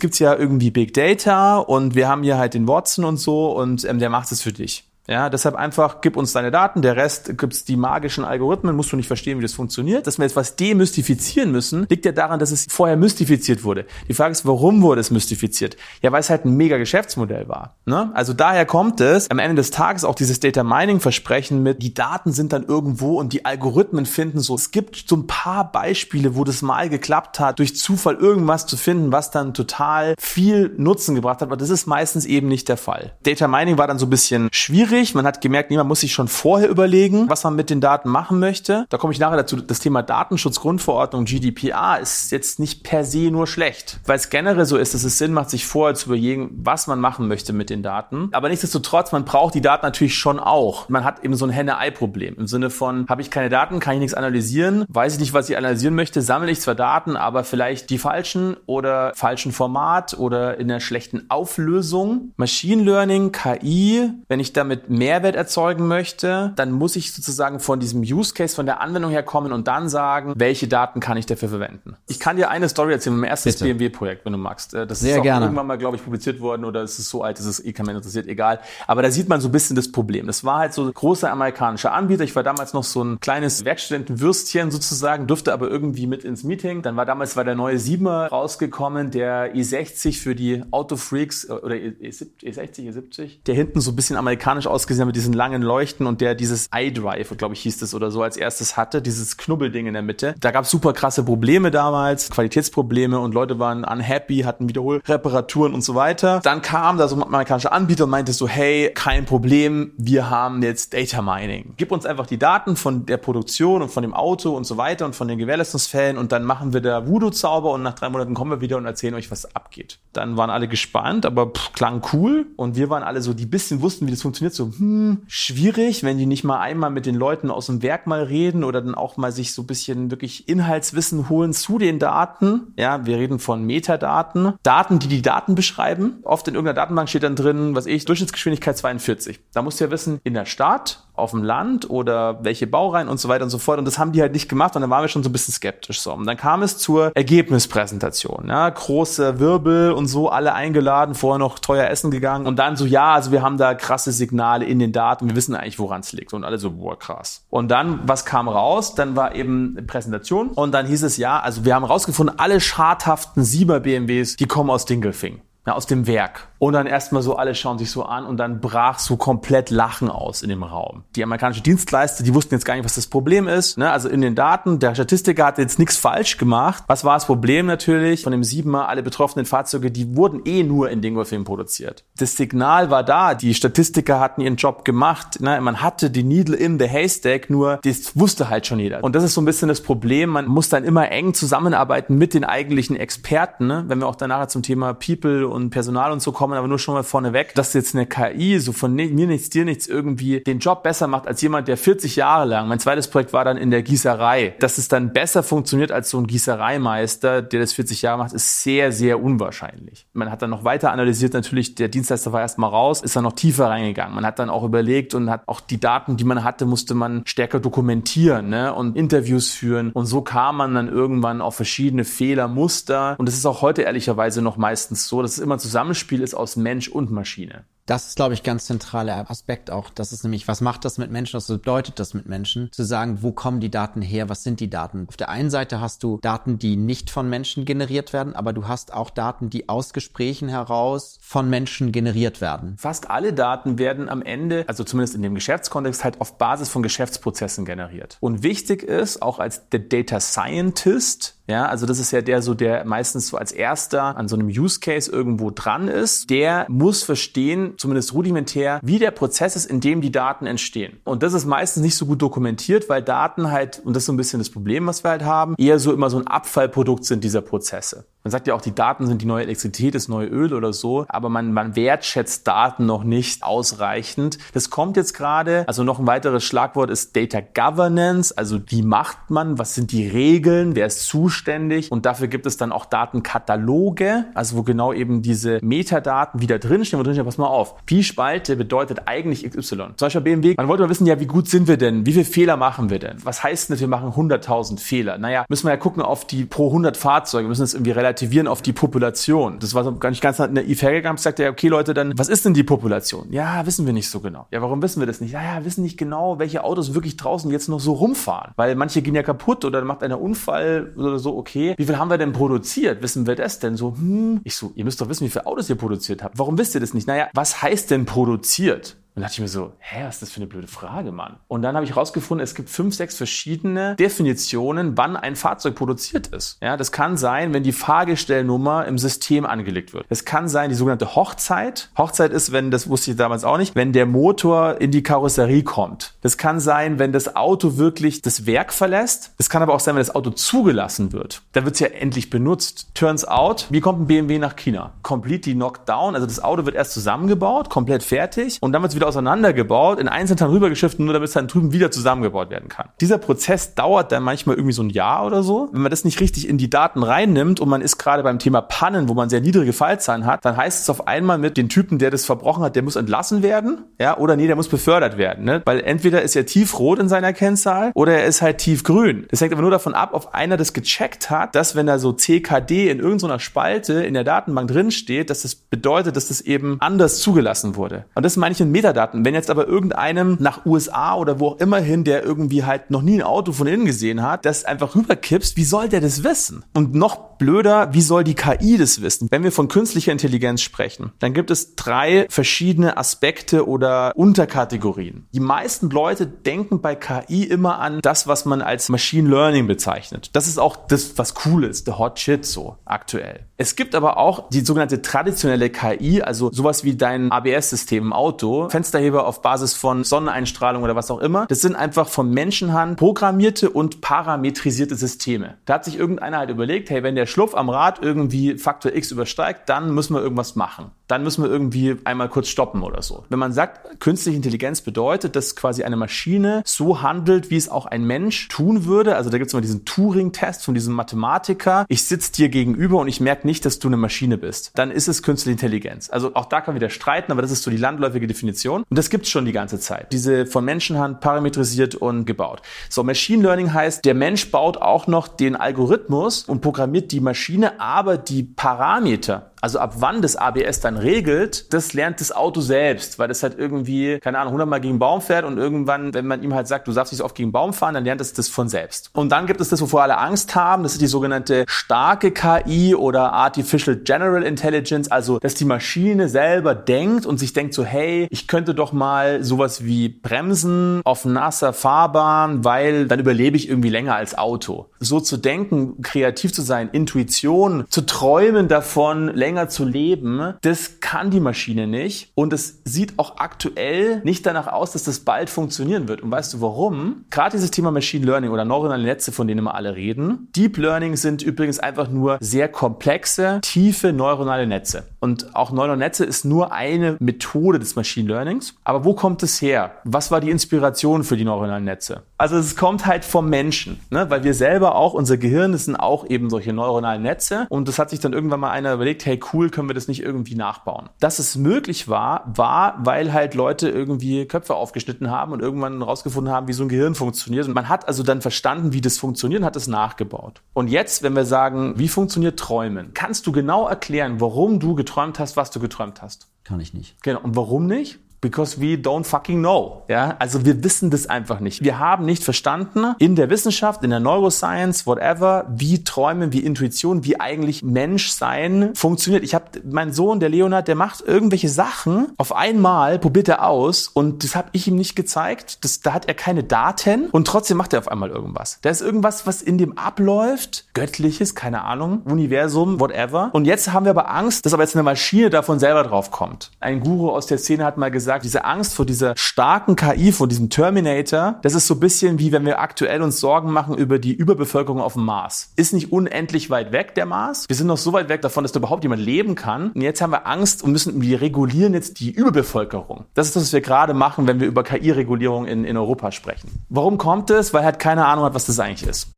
gibt's ja irgendwie Big Data und wir haben hier halt den Watson und so und ähm, der macht es für dich. Ja, deshalb einfach gib uns deine Daten, der Rest gibt's die magischen Algorithmen, musst du nicht verstehen, wie das funktioniert. Dass wir jetzt was demystifizieren müssen, liegt ja daran, dass es vorher mystifiziert wurde. Die Frage ist, warum wurde es mystifiziert? Ja, weil es halt ein mega Geschäftsmodell war. Ne? Also daher kommt es am Ende des Tages auch dieses Data Mining Versprechen mit, die Daten sind dann irgendwo und die Algorithmen finden so. Es gibt so ein paar Beispiele, wo das mal geklappt hat, durch Zufall irgendwas zu finden, was dann total viel Nutzen gebracht hat, aber das ist meistens eben nicht der Fall. Data Mining war dann so ein bisschen schwierig schwierig. Man hat gemerkt, man muss sich schon vorher überlegen, was man mit den Daten machen möchte. Da komme ich nachher dazu. Das Thema Datenschutzgrundverordnung, GDPR, ist jetzt nicht per se nur schlecht, weil es generell so ist, dass es Sinn macht, sich vorher zu überlegen, was man machen möchte mit den Daten. Aber nichtsdestotrotz, man braucht die Daten natürlich schon auch. Man hat eben so ein Henne-Ei-Problem im Sinne von, habe ich keine Daten, kann ich nichts analysieren, weiß ich nicht, was ich analysieren möchte, sammle ich zwar Daten, aber vielleicht die falschen oder falschen Format oder in einer schlechten Auflösung. Machine Learning, KI, wenn ich damit Mehrwert erzeugen möchte, dann muss ich sozusagen von diesem Use Case, von der Anwendung her kommen und dann sagen, welche Daten kann ich dafür verwenden. Ich kann dir eine Story erzählen, mein erstes BMW-Projekt, wenn du magst. Äh, das Sehr ist auch gerne. irgendwann mal, glaube ich, publiziert worden oder es ist so alt, dass es eh kein Mensch interessiert, egal. Aber da sieht man so ein bisschen das Problem. Das war halt so ein großer amerikanischer Anbieter. Ich war damals noch so ein kleines Werkstudentenwürstchen sozusagen, durfte aber irgendwie mit ins Meeting. Dann war damals war der neue 7er rausgekommen, der i60 für die Autofreaks äh, oder E60, E70, der hinten so ein bisschen amerikanisch ausgesehen mit diesen langen Leuchten und der dieses iDrive, glaube ich, hieß das oder so, als erstes hatte, dieses Knubbelding in der Mitte. Da gab es super krasse Probleme damals, Qualitätsprobleme und Leute waren unhappy, hatten Wiederholreparaturen und so weiter. Dann kam da so ein amerikanischer Anbieter und meinte so, hey, kein Problem, wir haben jetzt Data Mining. Gib uns einfach die Daten von der Produktion und von dem Auto und so weiter und von den Gewährleistungsfällen und dann machen wir da Voodoo-Zauber und nach drei Monaten kommen wir wieder und erzählen euch, was abgeht. Dann waren alle gespannt, aber pff, klang cool und wir waren alle so, die bisschen wussten, wie das funktioniert, so, hm, schwierig, wenn die nicht mal einmal mit den Leuten aus dem Werk mal reden oder dann auch mal sich so ein bisschen wirklich Inhaltswissen holen zu den Daten. Ja, wir reden von Metadaten. Daten, die die Daten beschreiben. Oft in irgendeiner Datenbank steht dann drin, was ich, Durchschnittsgeschwindigkeit 42. Da musst du ja wissen, in der Stadt, auf dem Land oder welche Baureihen und so weiter und so fort. Und das haben die halt nicht gemacht und dann waren wir schon so ein bisschen skeptisch. So. Und dann kam es zur Ergebnispräsentation. Ja, große Wirbel und so, alle eingeladen, vorher noch teuer essen gegangen und dann so, ja, also wir haben da krasse Signale in den Daten, wir wissen eigentlich, woran es liegt. Und alle so, boah, krass. Und dann, was kam raus? Dann war eben Präsentation und dann hieß es, ja, also wir haben rausgefunden, alle schadhaften Sieber BMWs, die kommen aus Dingelfing. Ja, aus dem Werk. Und dann erstmal so, alle schauen sich so an und dann brach so komplett Lachen aus in dem Raum. Die amerikanische Dienstleister, die wussten jetzt gar nicht, was das Problem ist. Ne? Also in den Daten, der Statistiker hat jetzt nichts falsch gemacht. Was war das Problem natürlich? Von dem Siebener, alle betroffenen Fahrzeuge, die wurden eh nur in Dingolfing produziert. Das Signal war da, die Statistiker hatten ihren Job gemacht. Ne? Man hatte die Needle in the Haystack, nur das wusste halt schon jeder. Und das ist so ein bisschen das Problem. Man muss dann immer eng zusammenarbeiten mit den eigentlichen Experten. Ne? Wenn wir auch danach zum Thema People und Personal und so kommen, kommen, aber nur schon mal vorneweg, dass jetzt eine KI so von mir nichts, dir nichts irgendwie den Job besser macht als jemand, der 40 Jahre lang, mein zweites Projekt war dann in der Gießerei, dass es dann besser funktioniert als so ein Gießereimeister, der das 40 Jahre macht, ist sehr, sehr unwahrscheinlich. Man hat dann noch weiter analysiert, natürlich, der Dienstleister war erstmal raus, ist dann noch tiefer reingegangen. Man hat dann auch überlegt und hat auch die Daten, die man hatte, musste man stärker dokumentieren ne? und Interviews führen. Und so kam man dann irgendwann auf verschiedene Fehlermuster. Und es ist auch heute ehrlicherweise noch meistens so, dass es immer ein Zusammenspiel ist aus Mensch und Maschine. Das ist, glaube ich, ganz zentraler Aspekt auch. Das ist nämlich, was macht das mit Menschen, was bedeutet das mit Menschen? Zu sagen, wo kommen die Daten her? Was sind die Daten? Auf der einen Seite hast du Daten, die nicht von Menschen generiert werden, aber du hast auch Daten, die aus Gesprächen heraus von Menschen generiert werden. Fast alle Daten werden am Ende, also zumindest in dem Geschäftskontext, halt auf Basis von Geschäftsprozessen generiert. Und wichtig ist, auch als der Data Scientist, ja, also das ist ja der so, der meistens so als erster an so einem Use Case irgendwo dran ist. Der muss verstehen, zumindest rudimentär, wie der Prozess ist, in dem die Daten entstehen. Und das ist meistens nicht so gut dokumentiert, weil Daten halt, und das ist so ein bisschen das Problem, was wir halt haben, eher so immer so ein Abfallprodukt sind dieser Prozesse. Man sagt ja auch, die Daten sind die neue Elektrizität, das neue Öl oder so, aber man, man wertschätzt Daten noch nicht ausreichend. Das kommt jetzt gerade, also noch ein weiteres Schlagwort ist Data Governance, also wie macht man, was sind die Regeln, wer ist zuständig und dafür gibt es dann auch Datenkataloge, also wo genau eben diese Metadaten wieder drinstehen, wo drin steht, pass mal auf, Pi-Spalte bedeutet eigentlich XY. Zum Beispiel BMW, man wollte mal wissen, ja, wie gut sind wir denn, wie viele Fehler machen wir denn? Was heißt denn, wir machen 100.000 Fehler? Naja, müssen wir ja gucken auf die pro 100 Fahrzeuge, wir müssen das irgendwie relativ relativieren auf die Population. Das war so gar nicht ganz naiv hergegangen. Sagt er, okay Leute, dann, was ist denn die Population? Ja, wissen wir nicht so genau. Ja, warum wissen wir das nicht? Ja, ja, wissen nicht genau, welche Autos wirklich draußen jetzt noch so rumfahren. Weil manche gehen ja kaputt oder macht einer Unfall oder so, okay. Wie viel haben wir denn produziert? Wissen wir das denn? So, hm. Ich so, ihr müsst doch wissen, wie viele Autos ihr produziert habt. Warum wisst ihr das nicht? Naja, was heißt denn produziert? Und da dachte ich mir so, hä, was ist das für eine blöde Frage, Mann? Und dann habe ich rausgefunden, es gibt fünf, sechs verschiedene Definitionen, wann ein Fahrzeug produziert ist. Ja, das kann sein, wenn die Fahrgestellnummer im System angelegt wird. Es kann sein, die sogenannte Hochzeit. Hochzeit ist, wenn, das wusste ich damals auch nicht, wenn der Motor in die Karosserie kommt. Das kann sein, wenn das Auto wirklich das Werk verlässt. Das kann aber auch sein, wenn das Auto zugelassen wird. Da wird es ja endlich benutzt. Turns out, wie kommt ein BMW nach China? Completely knocked down. Also das Auto wird erst zusammengebaut, komplett fertig und dann wird es wieder wieder auseinandergebaut, in einzelnen Teilen rübergeschifft, nur damit es dann drüben wieder zusammengebaut werden kann. Dieser Prozess dauert dann manchmal irgendwie so ein Jahr oder so. Wenn man das nicht richtig in die Daten reinnimmt und man ist gerade beim Thema Pannen, wo man sehr niedrige Fallzahlen hat, dann heißt es auf einmal mit den Typen, der das verbrochen hat, der muss entlassen werden, ja, oder nee, der muss befördert werden, ne? Weil entweder ist er tiefrot in seiner Kennzahl oder er ist halt tiefgrün. Das hängt aber nur davon ab, ob einer das gecheckt hat, dass wenn da so CKD in irgendeiner Spalte in der Datenbank drin steht, dass das bedeutet, dass das eben anders zugelassen wurde. Und das meine ich in Metadaten Metadaten. Wenn jetzt aber irgendeinem nach USA oder wo auch immer hin, der irgendwie halt noch nie ein Auto von innen gesehen hat, das einfach rüberkippst, wie soll der das wissen? Und noch blöder, wie soll die KI das wissen? Wenn wir von künstlicher Intelligenz sprechen, dann gibt es drei verschiedene Aspekte oder Unterkategorien. Die meisten Leute denken bei KI immer an das, was man als Machine Learning bezeichnet. Das ist auch das, was cool ist, der Hot Shit so aktuell. Es gibt aber auch die sogenannte traditionelle KI, also sowas wie dein ABS-System im Auto. Fensterheber auf Basis von Sonneneinstrahlung oder was auch immer. Das sind einfach von Menschenhand programmierte und parametrisierte Systeme. Da hat sich irgendeiner halt überlegt, hey, wenn der Schlupf am Rad irgendwie Faktor X übersteigt, dann müssen wir irgendwas machen. Dann müssen wir irgendwie einmal kurz stoppen oder so. Wenn man sagt, künstliche Intelligenz bedeutet, dass quasi eine Maschine so handelt, wie es auch ein Mensch tun würde. Also da gibt es immer diesen Turing-Test von diesem Mathematiker. Ich sitze dir gegenüber und ich merke nicht, dass du eine Maschine bist. Dann ist es künstliche Intelligenz. Also auch da kann man wieder streiten, aber das ist so die landläufige Definition. Information. Und das gibt's schon die ganze Zeit. Diese von Menschenhand parametrisiert und gebaut. So, Machine Learning heißt, der Mensch baut auch noch den Algorithmus und programmiert die Maschine, aber die Parameter, also ab wann das ABS dann regelt, das lernt das Auto selbst, weil das halt irgendwie, keine Ahnung, 100 Mal gegen einen Baum fährt und irgendwann, wenn man ihm halt sagt, du darfst nicht so oft gegen einen Baum fahren, dann lernt es das von selbst. Und dann gibt es das, wovor alle Angst haben, das ist die sogenannte starke KI oder Artificial General Intelligence, also dass die Maschine selber denkt und sich denkt so, hey, ich könnte doch mal sowas wie bremsen auf nasser Fahrbahn, weil dann überlebe ich irgendwie länger als Auto. So zu denken, kreativ zu sein, Intuition, zu träumen davon, länger zu leben, das kann die Maschine nicht. Und es sieht auch aktuell nicht danach aus, dass das bald funktionieren wird. Und weißt du warum? Gerade dieses Thema Machine Learning oder neuronale Netze, von denen immer alle reden. Deep Learning sind übrigens einfach nur sehr komplexe, tiefe neuronale Netze. Und auch neuronale Netze ist nur eine Methode des Machine Learnings. Aber wo kommt es her? Was war die Inspiration für die neuronalen Netze? Also es kommt halt vom Menschen, ne? weil wir selber auch, unser Gehirn, das sind auch eben solche neuronalen Netze. Und das hat sich dann irgendwann mal einer überlegt, hey cool, können wir das nicht irgendwie nachbauen? Dass es möglich war, war, weil halt Leute irgendwie Köpfe aufgeschnitten haben und irgendwann rausgefunden haben, wie so ein Gehirn funktioniert. Und man hat also dann verstanden, wie das funktioniert und hat es nachgebaut. Und jetzt, wenn wir sagen, wie funktioniert Träumen, kannst du genau erklären, warum du geträumt hast, was du geträumt hast? Kann ich nicht. Genau. Und warum nicht? Because we don't fucking know. Ja, also wir wissen das einfach nicht. Wir haben nicht verstanden in der Wissenschaft, in der Neuroscience, whatever, wie Träume, wie Intuition, wie eigentlich Menschsein funktioniert. Ich habe mein Sohn, der Leonard, der macht irgendwelche Sachen auf einmal, probiert er aus und das habe ich ihm nicht gezeigt. Das, da hat er keine Daten und trotzdem macht er auf einmal irgendwas. Da ist irgendwas, was in dem abläuft, göttliches, keine Ahnung, Universum, whatever. Und jetzt haben wir aber Angst, dass aber jetzt eine Maschine davon selber drauf kommt. Ein Guru aus der Szene hat mal gesagt gesagt, diese Angst vor dieser starken KI, vor diesem Terminator, das ist so ein bisschen wie wenn wir aktuell uns Sorgen machen über die Überbevölkerung auf dem Mars. Ist nicht unendlich weit weg der Mars. Wir sind noch so weit weg davon, dass da überhaupt jemand leben kann. Und jetzt haben wir Angst und müssen, wir regulieren jetzt die Überbevölkerung. Das ist das, was wir gerade machen, wenn wir über KI-Regulierung in, in Europa sprechen. Warum kommt es? Weil halt keine Ahnung hat, was das eigentlich ist.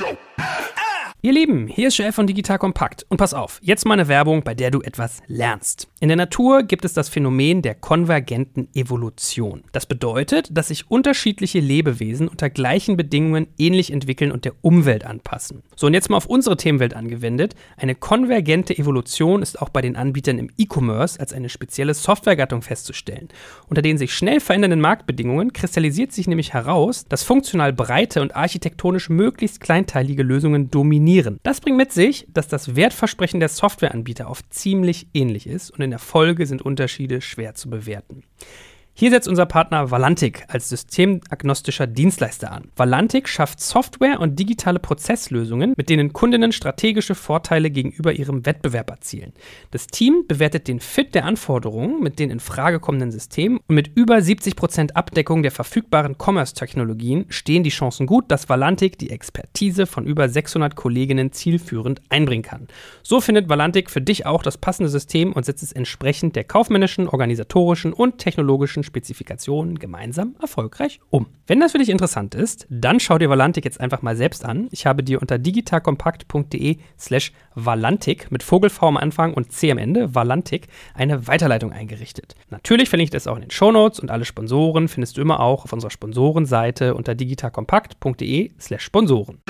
Ihr Lieben, hier ist Chef von Digital Kompakt. Und pass auf, jetzt mal eine Werbung, bei der du etwas lernst. In der Natur gibt es das Phänomen der konvergenten Evolution. Das bedeutet, dass sich unterschiedliche Lebewesen unter gleichen Bedingungen ähnlich entwickeln und der Umwelt anpassen. So, und jetzt mal auf unsere Themenwelt angewendet. Eine konvergente Evolution ist auch bei den Anbietern im E-Commerce als eine spezielle Softwaregattung festzustellen. Unter den sich schnell verändernden Marktbedingungen kristallisiert sich nämlich heraus, dass funktional breite und architektonisch möglichst kleinteilige Lösungen dominieren. Das bringt mit sich, dass das Wertversprechen der Softwareanbieter oft ziemlich ähnlich ist und in der Folge sind Unterschiede schwer zu bewerten. Hier setzt unser Partner Valantic als systemagnostischer Dienstleister an. Valantic schafft Software und digitale Prozesslösungen, mit denen Kundinnen strategische Vorteile gegenüber ihrem Wettbewerb erzielen. Das Team bewertet den Fit der Anforderungen mit den in Frage kommenden Systemen und mit über 70% Abdeckung der verfügbaren Commerce-Technologien stehen die Chancen gut, dass Valantic die Expertise von über 600 Kolleginnen zielführend einbringen kann. So findet Valantic für dich auch das passende System und setzt es entsprechend der kaufmännischen, organisatorischen und technologischen Spezifikationen gemeinsam erfolgreich um. Wenn das für dich interessant ist, dann schau dir Valantik jetzt einfach mal selbst an. Ich habe dir unter digitalkompakt.de slash Valantik mit Vogelv am Anfang und C am Ende, Valantik, eine Weiterleitung eingerichtet. Natürlich verlinke ich das auch in den Shownotes und alle Sponsoren findest du immer auch auf unserer Sponsorenseite unter digitalkompakt.de slash Sponsoren.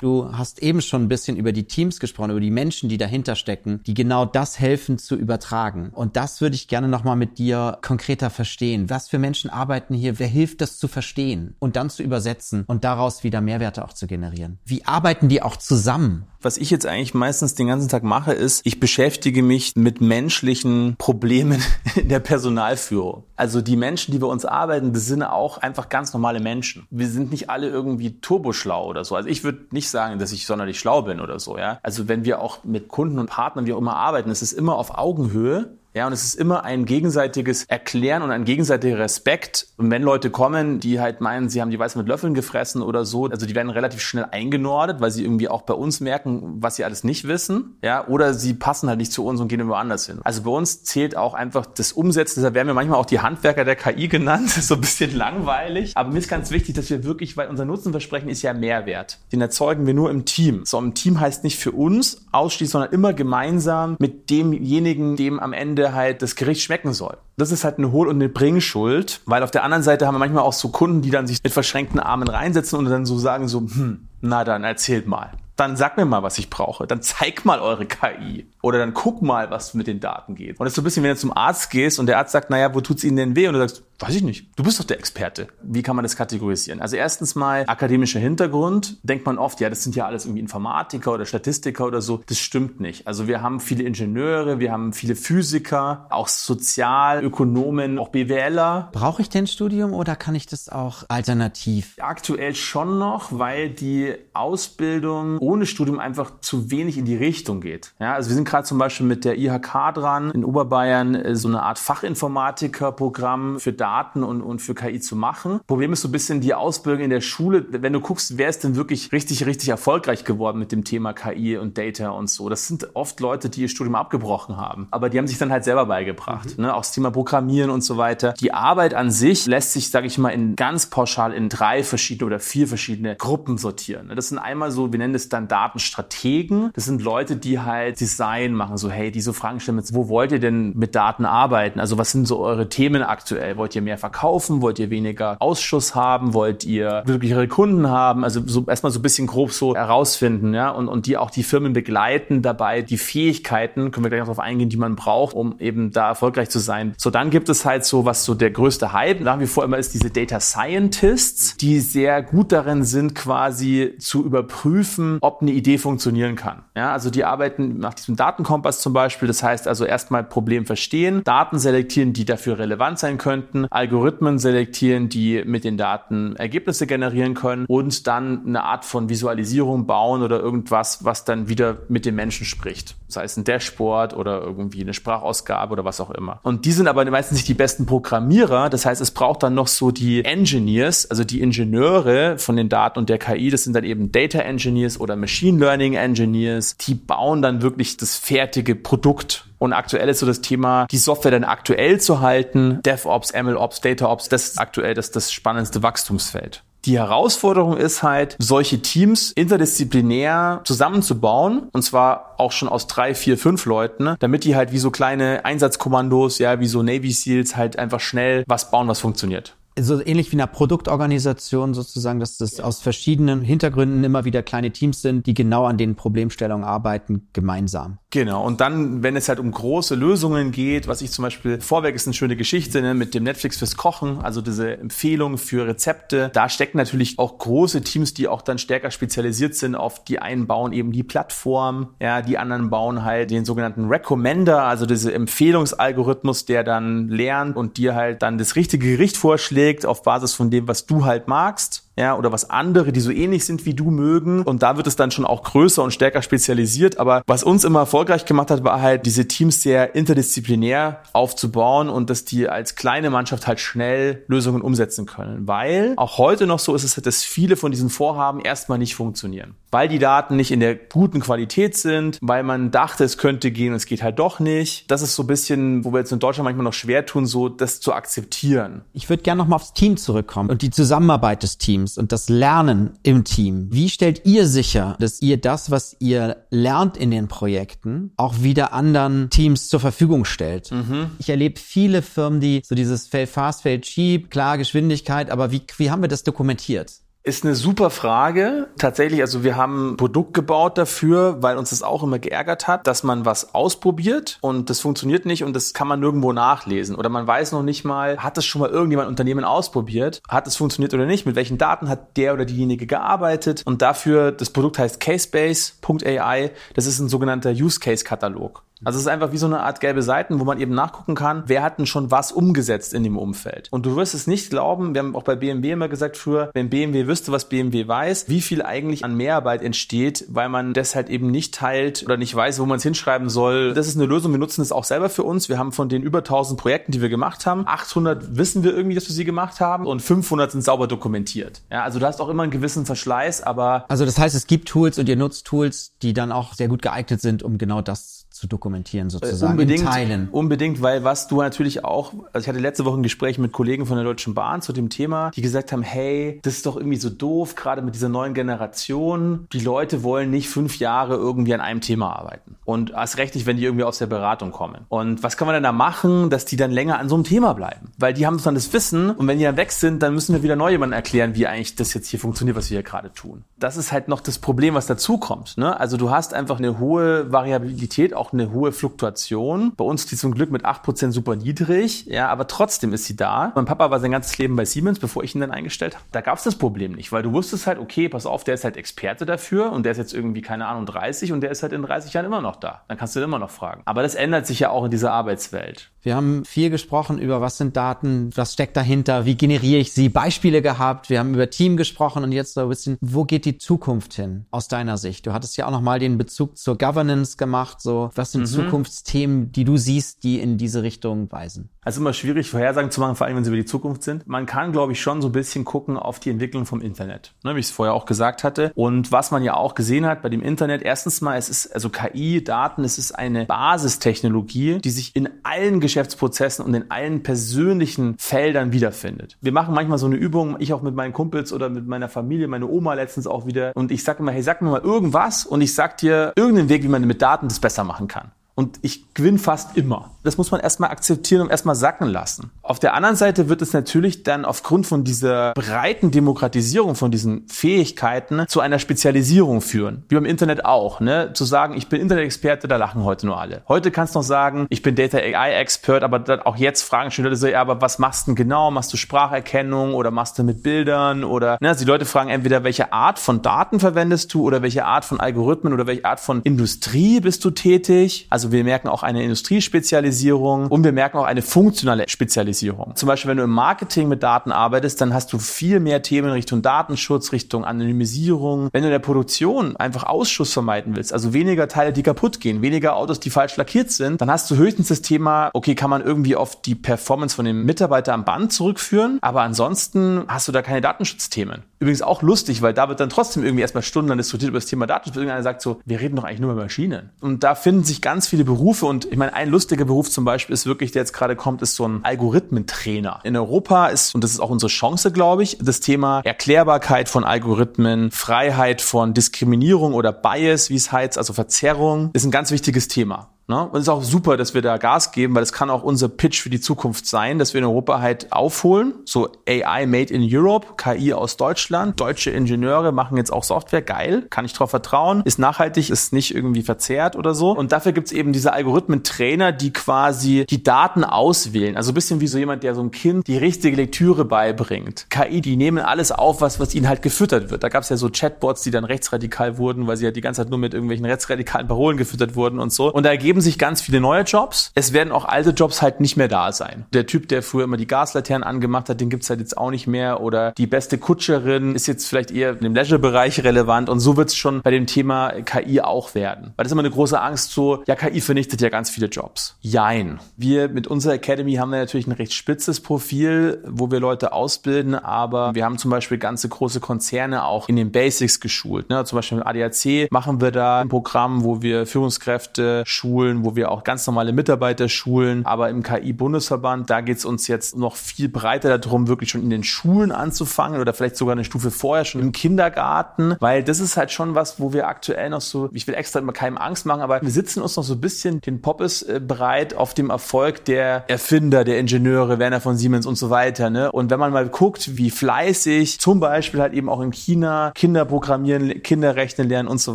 Du hast eben schon ein bisschen über die Teams gesprochen, über die Menschen, die dahinter stecken, die genau das helfen zu übertragen. Und das würde ich gerne nochmal mit dir konkreter verstehen. Was für Menschen arbeiten hier? Wer hilft das zu verstehen und dann zu übersetzen und daraus wieder Mehrwerte auch zu generieren? Wie arbeiten die auch zusammen? Was ich jetzt eigentlich meistens den ganzen Tag mache, ist, ich beschäftige mich mit menschlichen Problemen in der Personalführung. Also die Menschen, die bei uns arbeiten, das sind auch einfach ganz normale Menschen. Wir sind nicht alle irgendwie turboschlau oder so. Also ich würde nicht sagen, dass ich sonderlich schlau bin oder so, ja. Also wenn wir auch mit Kunden und Partnern, wie auch immer arbeiten, es ist immer auf Augenhöhe ja, und es ist immer ein gegenseitiges Erklären und ein gegenseitiger Respekt. Und wenn Leute kommen, die halt meinen, sie haben die Weiß mit Löffeln gefressen oder so, also die werden relativ schnell eingenordet, weil sie irgendwie auch bei uns merken, was sie alles nicht wissen. Ja, oder sie passen halt nicht zu uns und gehen irgendwo anders hin. Also bei uns zählt auch einfach das Umsetzen. Deshalb werden wir manchmal auch die Handwerker der KI genannt. So ein bisschen langweilig. Aber mir ist ganz wichtig, dass wir wirklich, weil unser Nutzenversprechen ist ja Mehrwert. Den erzeugen wir nur im Team. So, ein Team heißt nicht für uns ausschließlich, sondern immer gemeinsam mit demjenigen, dem am Ende halt das Gericht schmecken soll. Das ist halt eine Hohl- und eine Bringschuld, weil auf der anderen Seite haben wir manchmal auch so Kunden, die dann sich mit verschränkten Armen reinsetzen und dann so sagen so, hm, na dann erzählt mal. Dann sag mir mal, was ich brauche. Dann zeig mal eure KI. Oder dann guck mal, was mit den Daten geht. Und das ist so ein bisschen, wenn du zum Arzt gehst und der Arzt sagt, naja, wo tut's Ihnen denn weh? Und du sagst, weiß ich nicht. Du bist doch der Experte. Wie kann man das kategorisieren? Also erstens mal akademischer Hintergrund. Denkt man oft, ja, das sind ja alles irgendwie Informatiker oder Statistiker oder so. Das stimmt nicht. Also wir haben viele Ingenieure, wir haben viele Physiker, auch Sozialökonomen, auch BWLer. Brauche ich denn Studium oder kann ich das auch alternativ? Aktuell schon noch, weil die Ausbildung ohne Studium einfach zu wenig in die Richtung geht. Ja, also wir sind gerade gerade zum Beispiel mit der IHK dran, in Oberbayern äh, so eine Art Fachinformatikerprogramm für Daten und, und für KI zu machen. Problem ist so ein bisschen die Ausbildung in der Schule. Wenn du guckst, wer ist denn wirklich richtig, richtig erfolgreich geworden mit dem Thema KI und Data und so. Das sind oft Leute, die ihr Studium abgebrochen haben. Aber die haben sich dann halt selber beigebracht. Mhm. Ne? Auch das Thema Programmieren und so weiter. Die Arbeit an sich lässt sich, sage ich mal, in ganz pauschal in drei verschiedene oder vier verschiedene Gruppen sortieren. Ne? Das sind einmal so, wir nennen es dann Datenstrategen. Das sind Leute, die halt Design machen. So, hey, die so Fragen stellen, wo wollt ihr denn mit Daten arbeiten? Also was sind so eure Themen aktuell? Wollt ihr mehr verkaufen? Wollt ihr weniger Ausschuss haben? Wollt ihr glücklichere Kunden haben? Also so erstmal so ein bisschen grob so herausfinden, ja, und, und die auch die Firmen begleiten dabei, die Fähigkeiten, können wir gleich darauf eingehen, die man braucht, um eben da erfolgreich zu sein. So, dann gibt es halt so, was so der größte Hype nach wie vor immer ist, diese Data Scientists, die sehr gut darin sind, quasi zu überprüfen, ob eine Idee funktionieren kann. Ja, also die arbeiten nach diesem Datenkompass zum Beispiel. Das heißt also erstmal Problem verstehen, Daten selektieren, die dafür relevant sein könnten, Algorithmen selektieren, die mit den Daten Ergebnisse generieren können und dann eine Art von Visualisierung bauen oder irgendwas, was dann wieder mit dem Menschen spricht. Sei es ein Dashboard oder irgendwie eine Sprachausgabe oder was auch immer. Und die sind aber meistens nicht die besten Programmierer. Das heißt, es braucht dann noch so die Engineers, also die Ingenieure von den Daten und der KI. Das sind dann eben Data Engineers oder Machine Learning Engineers. Die bauen dann wirklich das fertige Produkt und aktuell ist so das Thema, die Software dann aktuell zu halten. DevOps, MLOps, DataOps, das ist aktuell das, das spannendste Wachstumsfeld. Die Herausforderung ist halt, solche Teams interdisziplinär zusammenzubauen und zwar auch schon aus drei, vier, fünf Leuten, damit die halt wie so kleine Einsatzkommandos, ja, wie so Navy Seals halt einfach schnell was bauen, was funktioniert so ähnlich wie einer Produktorganisation sozusagen, dass das aus verschiedenen Hintergründen immer wieder kleine Teams sind, die genau an den Problemstellungen arbeiten, gemeinsam. Genau. Und dann, wenn es halt um große Lösungen geht, was ich zum Beispiel, Vorwerk ist eine schöne Geschichte ne, mit dem Netflix fürs Kochen, also diese Empfehlung für Rezepte. Da stecken natürlich auch große Teams, die auch dann stärker spezialisiert sind auf die einen bauen eben die Plattform, ja, die anderen bauen halt den sogenannten Recommender, also diese Empfehlungsalgorithmus, der dann lernt und dir halt dann das richtige Gericht vorschlägt auf Basis von dem, was du halt magst ja, oder was andere, die so ähnlich sind wie du mögen. Und da wird es dann schon auch größer und stärker spezialisiert. Aber was uns immer erfolgreich gemacht hat, war halt, diese Teams sehr interdisziplinär aufzubauen und dass die als kleine Mannschaft halt schnell Lösungen umsetzen können. Weil auch heute noch so ist es, dass viele von diesen Vorhaben erstmal nicht funktionieren. Weil die Daten nicht in der guten Qualität sind, weil man dachte, es könnte gehen und es geht halt doch nicht. Das ist so ein bisschen, wo wir jetzt in Deutschland manchmal noch schwer tun, so das zu akzeptieren. Ich würde gerne nochmal aufs Team zurückkommen und die Zusammenarbeit des Teams. Teams und das Lernen im Team. Wie stellt ihr sicher, dass ihr das, was ihr lernt in den Projekten, auch wieder anderen Teams zur Verfügung stellt? Mhm. Ich erlebe viele Firmen, die so dieses Fail fast, fail cheap, klar Geschwindigkeit, aber wie, wie haben wir das dokumentiert? Ist eine super Frage. Tatsächlich, also wir haben ein Produkt gebaut dafür, weil uns das auch immer geärgert hat, dass man was ausprobiert und das funktioniert nicht und das kann man nirgendwo nachlesen. Oder man weiß noch nicht mal, hat das schon mal irgendjemand Unternehmen ausprobiert? Hat es funktioniert oder nicht? Mit welchen Daten hat der oder diejenige gearbeitet? Und dafür, das Produkt heißt Casebase.ai. Das ist ein sogenannter Use Case Katalog. Also es ist einfach wie so eine Art gelbe Seiten, wo man eben nachgucken kann, wer hat denn schon was umgesetzt in dem Umfeld. Und du wirst es nicht glauben, wir haben auch bei BMW immer gesagt früher, wenn BMW wüsste, was BMW weiß, wie viel eigentlich an Mehrarbeit entsteht, weil man das halt eben nicht teilt oder nicht weiß, wo man es hinschreiben soll. Das ist eine Lösung, wir nutzen es auch selber für uns. Wir haben von den über 1000 Projekten, die wir gemacht haben, 800 wissen wir irgendwie, dass wir sie gemacht haben und 500 sind sauber dokumentiert. Ja, also du hast auch immer einen gewissen Verschleiß, aber... Also das heißt, es gibt Tools und ihr nutzt Tools, die dann auch sehr gut geeignet sind, um genau das zu dokumentieren sozusagen, unbedingt, Teilen. Unbedingt, weil was du natürlich auch, also ich hatte letzte Woche ein Gespräch mit Kollegen von der Deutschen Bahn zu dem Thema, die gesagt haben, hey, das ist doch irgendwie so doof, gerade mit dieser neuen Generation. Die Leute wollen nicht fünf Jahre irgendwie an einem Thema arbeiten. Und erst recht nicht, wenn die irgendwie aus der Beratung kommen. Und was kann man denn da machen, dass die dann länger an so einem Thema bleiben? Weil die haben dann das Wissen und wenn die dann weg sind, dann müssen wir wieder neu jemandem erklären, wie eigentlich das jetzt hier funktioniert, was wir hier gerade tun. Das ist halt noch das Problem, was dazu kommt. Ne? Also du hast einfach eine hohe Variabilität, auch eine hohe Fluktuation. Bei uns ist die zum Glück mit 8% super niedrig, ja, aber trotzdem ist sie da. Mein Papa war sein ganzes Leben bei Siemens, bevor ich ihn dann eingestellt habe. Da gab es das Problem nicht, weil du wusstest halt, okay, pass auf, der ist halt Experte dafür und der ist jetzt irgendwie, keine Ahnung, 30 und der ist halt in 30 Jahren immer noch da. Dann kannst du ihn immer noch fragen. Aber das ändert sich ja auch in dieser Arbeitswelt. Wir haben viel gesprochen über, was sind Daten, was steckt dahinter, wie generiere ich sie, Beispiele gehabt. Wir haben über Team gesprochen und jetzt so ein bisschen, wo geht die Zukunft hin aus deiner Sicht? Du hattest ja auch nochmal den Bezug zur Governance gemacht. So, Was sind mhm. Zukunftsthemen, die du siehst, die in diese Richtung weisen? Also immer schwierig, Vorhersagen zu machen, vor allem wenn sie über die Zukunft sind. Man kann, glaube ich, schon so ein bisschen gucken auf die Entwicklung vom Internet, ne, wie ich es vorher auch gesagt hatte. Und was man ja auch gesehen hat bei dem Internet, erstens mal, es ist also KI, Daten, es ist eine Basistechnologie, die sich in allen Geschäftsprozessen und in allen persönlichen Feldern wiederfindet. Wir machen manchmal so eine Übung, ich auch mit meinen Kumpels oder mit meiner Familie, meine Oma letztens auch wieder. Und ich sage immer, hey, sag mir mal irgendwas und ich sag dir irgendeinen Weg, wie man mit Daten das besser machen kann. Und ich gewinne fast immer. Das muss man erstmal akzeptieren und erstmal sacken lassen. Auf der anderen Seite wird es natürlich dann aufgrund von dieser breiten Demokratisierung von diesen Fähigkeiten zu einer Spezialisierung führen. Wie beim Internet auch. Ne? Zu sagen, ich bin Internet-Experte, da lachen heute nur alle. Heute kannst du noch sagen, ich bin Data AI-Expert, aber dann auch jetzt fragen schon Leute so, ja, aber was machst du denn genau? Machst du Spracherkennung oder machst du mit Bildern? Oder ne? also die Leute fragen entweder, welche Art von Daten verwendest du oder welche Art von Algorithmen oder welche Art von Industrie bist du tätig? Also also wir merken auch eine Industriespezialisierung und wir merken auch eine funktionale Spezialisierung. Zum Beispiel, wenn du im Marketing mit Daten arbeitest, dann hast du viel mehr Themen Richtung Datenschutz, Richtung Anonymisierung. Wenn du in der Produktion einfach Ausschuss vermeiden willst, also weniger Teile, die kaputt gehen, weniger Autos, die falsch lackiert sind, dann hast du höchstens das Thema, okay, kann man irgendwie auf die Performance von dem Mitarbeiter am Band zurückführen, aber ansonsten hast du da keine Datenschutzthemen. Übrigens auch lustig, weil da wird dann trotzdem irgendwie erstmal stundenlang diskutiert über das Thema Datenschutz. Irgendeiner sagt so, wir reden doch eigentlich nur über Maschinen. Und da finden sich ganz viele viele Berufe und ich meine, ein lustiger Beruf zum Beispiel ist wirklich, der jetzt gerade kommt, ist so ein Algorithmentrainer. In Europa ist, und das ist auch unsere Chance, glaube ich, das Thema Erklärbarkeit von Algorithmen, Freiheit von Diskriminierung oder Bias, wie es heißt, also Verzerrung, ist ein ganz wichtiges Thema. Ne? Und es ist auch super, dass wir da Gas geben, weil es kann auch unser Pitch für die Zukunft sein, dass wir in Europa halt aufholen. So AI made in Europe, KI aus Deutschland. Deutsche Ingenieure machen jetzt auch Software. Geil, kann ich drauf vertrauen. Ist nachhaltig, ist nicht irgendwie verzerrt oder so. Und dafür gibt's eben diese Algorithmen-Trainer, die quasi die Daten auswählen. Also ein bisschen wie so jemand, der so ein Kind die richtige Lektüre beibringt. KI, die nehmen alles auf, was, was ihnen halt gefüttert wird. Da gab's ja so Chatbots, die dann rechtsradikal wurden, weil sie ja die ganze Zeit nur mit irgendwelchen rechtsradikalen Parolen gefüttert wurden und so. Und da ergeben ergeben sich ganz viele neue Jobs. Es werden auch alte Jobs halt nicht mehr da sein. Der Typ, der früher immer die Gaslaternen angemacht hat, den gibt's halt jetzt auch nicht mehr. Oder die beste Kutscherin ist jetzt vielleicht eher im Leisure-Bereich relevant. Und so wird's schon bei dem Thema KI auch werden. Weil das ist immer eine große Angst so, ja, KI vernichtet ja ganz viele Jobs. Jein. Wir mit unserer Academy haben wir natürlich ein recht spitzes Profil, wo wir Leute ausbilden, aber wir haben zum Beispiel ganze große Konzerne auch in den Basics geschult. Ne? Zum Beispiel mit ADAC machen wir da ein Programm, wo wir Führungskräfte schulen schulen, wo wir auch ganz normale Mitarbeiter schulen. Aber im KI-Bundesverband, da geht es uns jetzt noch viel breiter darum, wirklich schon in den Schulen anzufangen oder vielleicht sogar eine Stufe vorher schon im Kindergarten, weil das ist halt schon was, wo wir aktuell noch so, ich will extra immer keinem Angst machen, aber wir sitzen uns noch so ein bisschen den Poppes äh, bereit auf dem Erfolg der Erfinder, der Ingenieure, Werner von Siemens und so weiter. Ne? Und wenn man mal guckt, wie fleißig zum Beispiel halt eben auch in China Kinder programmieren, Kinder rechnen lernen und so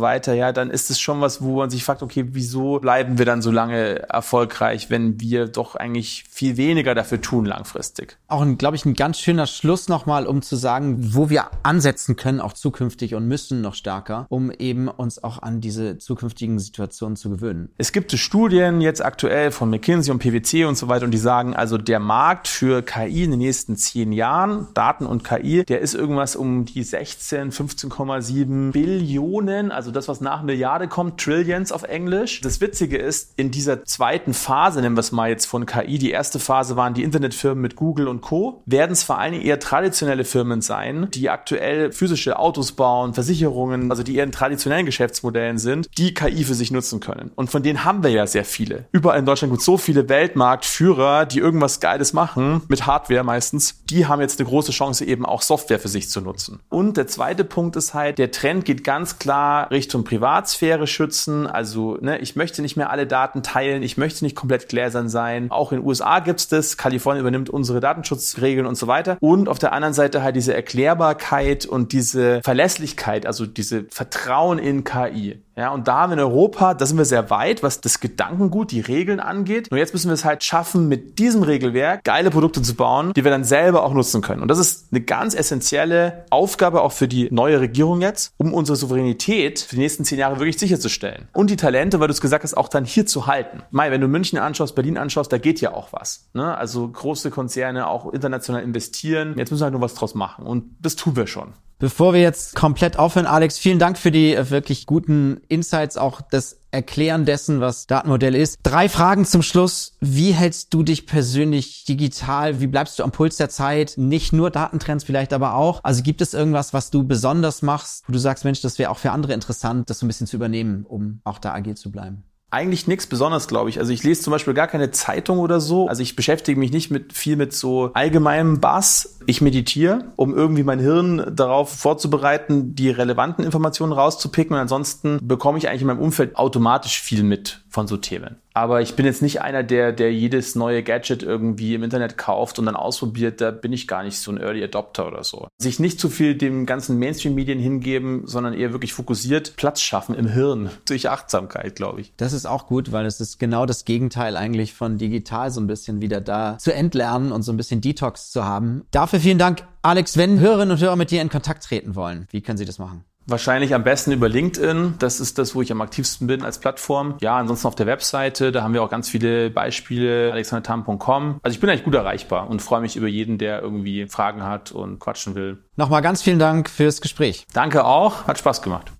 weiter, ja, dann ist es schon was, wo man sich fragt, okay, wieso bleiben wir wir dann so lange erfolgreich, wenn wir doch eigentlich viel weniger dafür tun langfristig. Auch, ein, glaube ich, ein ganz schöner Schluss nochmal, um zu sagen, wo wir ansetzen können, auch zukünftig und müssen noch stärker, um eben uns auch an diese zukünftigen Situationen zu gewöhnen. Es gibt Studien jetzt aktuell von McKinsey und PwC und so weiter und die sagen, also der Markt für KI in den nächsten zehn Jahren, Daten und KI, der ist irgendwas um die 16, 15,7 Billionen, also das, was nach Milliarde kommt, Trillions auf Englisch. Das Witzige ist, in dieser zweiten Phase, nennen wir es mal jetzt von KI, die erste Phase waren die Internetfirmen mit Google und Co., werden es vor allen Dingen eher traditionelle Firmen sein, die aktuell physische Autos bauen, Versicherungen, also die eher in traditionellen Geschäftsmodellen sind, die KI für sich nutzen können. Und von denen haben wir ja sehr viele. Überall in Deutschland gibt es so viele Weltmarktführer, die irgendwas Geiles machen, mit Hardware meistens. Die haben jetzt eine große Chance, eben auch Software für sich zu nutzen. Und der zweite Punkt ist halt, der Trend geht ganz klar Richtung Privatsphäre schützen. Also, ne, ich möchte nicht mehr alle Daten teilen. Ich möchte nicht komplett gläsern sein. Auch in den USA gibt es das. Kalifornien übernimmt unsere Datenschutzregeln und so weiter. Und auf der anderen Seite halt diese Erklärbarkeit und diese Verlässlichkeit, also diese Vertrauen in KI. Ja, und da in Europa, da sind wir sehr weit, was das Gedankengut, die Regeln angeht. Nur jetzt müssen wir es halt schaffen, mit diesem Regelwerk geile Produkte zu bauen, die wir dann selber auch nutzen können. Und das ist eine ganz essentielle Aufgabe auch für die neue Regierung jetzt, um unsere Souveränität für die nächsten zehn Jahre wirklich sicherzustellen. Und die Talente, weil du es gesagt hast, auch dann hier zu halten. Mai, wenn du München anschaust, Berlin anschaust, da geht ja auch was. Ne? Also große Konzerne auch international investieren. Jetzt müssen wir halt nur was draus machen. Und das tun wir schon. Bevor wir jetzt komplett aufhören, Alex, vielen Dank für die äh, wirklich guten Insights, auch das Erklären dessen, was Datenmodell ist. Drei Fragen zum Schluss. Wie hältst du dich persönlich digital? Wie bleibst du am Puls der Zeit? Nicht nur Datentrends vielleicht, aber auch. Also gibt es irgendwas, was du besonders machst, wo du sagst, Mensch, das wäre auch für andere interessant, das so ein bisschen zu übernehmen, um auch da agil zu bleiben? Eigentlich nichts Besonderes, glaube ich. Also ich lese zum Beispiel gar keine Zeitung oder so. Also ich beschäftige mich nicht mit viel mit so allgemeinem Bass. Ich meditiere, um irgendwie mein Hirn darauf vorzubereiten, die relevanten Informationen rauszupicken. Und ansonsten bekomme ich eigentlich in meinem Umfeld automatisch viel mit von so Themen. Aber ich bin jetzt nicht einer, der, der jedes neue Gadget irgendwie im Internet kauft und dann ausprobiert. Da bin ich gar nicht so ein Early Adopter oder so. Sich nicht zu viel dem ganzen Mainstream-Medien hingeben, sondern eher wirklich fokussiert Platz schaffen im Hirn durch Achtsamkeit, glaube ich. Das ist auch gut, weil es ist genau das Gegenteil eigentlich von digital so ein bisschen wieder da zu entlernen und so ein bisschen Detox zu haben. Dafür vielen Dank, Alex. Wenn Hörerinnen und Hörer mit dir in Kontakt treten wollen, wie können sie das machen? Wahrscheinlich am besten über LinkedIn. Das ist das, wo ich am aktivsten bin als Plattform. Ja, ansonsten auf der Webseite, da haben wir auch ganz viele Beispiele, alexandertam.com. Also ich bin eigentlich gut erreichbar und freue mich über jeden, der irgendwie Fragen hat und quatschen will. Nochmal ganz vielen Dank fürs Gespräch. Danke auch, hat Spaß gemacht.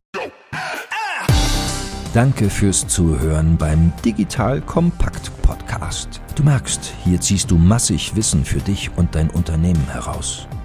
Danke fürs Zuhören beim Digital Kompakt Podcast. Du merkst, hier ziehst du massig Wissen für dich und dein Unternehmen heraus.